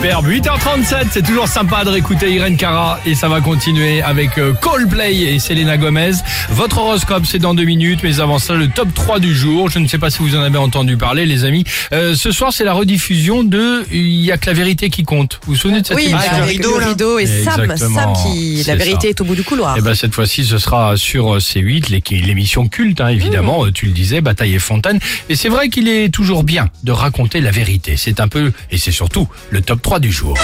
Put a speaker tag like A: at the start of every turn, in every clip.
A: Superbe, 8h37, c'est toujours sympa de réécouter Irene Cara et ça va continuer avec euh, Coldplay et Selena Gomez. Votre horoscope c'est dans deux minutes, mais avant ça le top 3 du jour. Je ne sais pas si vous en avez entendu parler les amis. Euh, ce soir c'est la rediffusion de Il y a que la vérité qui compte. Vous vous souvenez de cette
B: Oui,
A: émission
B: avec le rideau, et Sam, Sam qui, la vérité
A: ça.
B: est au bout du couloir.
A: Eh ben cette fois-ci, ce sera sur euh, C8, l'é- l'émission culte, hein, évidemment. Euh, Tu le disais, Bataille et Fontaine. Et c'est vrai qu'il est toujours bien de raconter la vérité. C'est un peu, et c'est surtout, le top 3 du jour.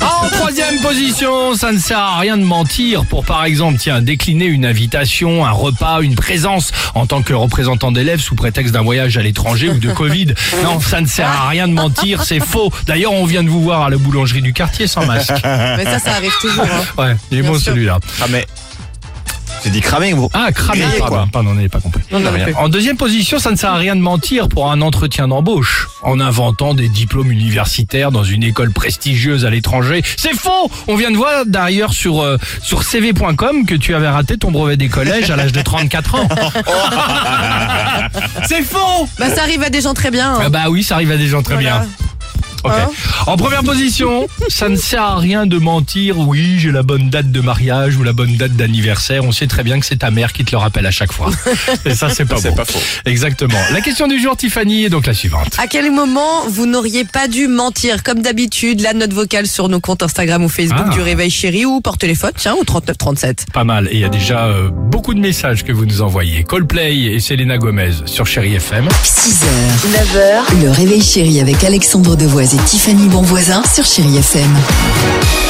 A: En troisième position, ça ne sert à rien de mentir pour, par exemple, tiens, décliner une invitation, un repas, une présence en tant que représentant d'élèves sous prétexte d'un voyage à l'étranger ou de Covid. Non, ça ne sert à rien de mentir, c'est faux. D'ailleurs, on vient de vous voir à la boulangerie du quartier sans masque.
B: Mais ça, ça arrive toujours. hein.
A: Ouais, il est
B: Bien
A: bon celui-là.
C: Cramé. J'ai dit cramé, gros.
A: Ah, cramé,
C: Grillé,
A: pardon,
C: quoi.
A: pardon, on n'avait pas compris.
B: Non.
A: En deuxième position, ça ne sert à rien de mentir pour un entretien d'embauche en inventant des diplômes universitaires dans une école prestigieuse à l'étranger. C'est faux On vient de voir d'ailleurs sur euh, sur cv.com que tu avais raté ton brevet des collèges à l'âge de 34 ans. C'est faux
B: Bah, ça arrive à des gens très bien. hein.
A: ah Bah oui, ça arrive à des gens très
B: Voilà.
A: bien.
B: Hein
A: En première position, ça ne sert à rien de mentir. Oui, j'ai la bonne date de mariage ou la bonne date d'anniversaire. On sait très bien que c'est ta mère qui te le rappelle à chaque fois. Et ça, c'est pas
C: C'est
A: bon.
C: pas faux.
A: Exactement. La question du jour, Tiffany, est donc la suivante.
B: À quel moment vous n'auriez pas dû mentir Comme d'habitude, la note vocale sur nos comptes Instagram ou Facebook
A: Ah.
B: du Réveil Chéri ou par téléphone, tiens, au 3937.
A: Pas mal. Et il y a déjà euh, beaucoup de messages que vous nous envoyez. Coldplay et Selena Gomez sur Chéri FM.
D: 6h, 9h, le réveil chéri avec Alexandre Devoise et Tiffany Bonvoisin sur Chéri FM.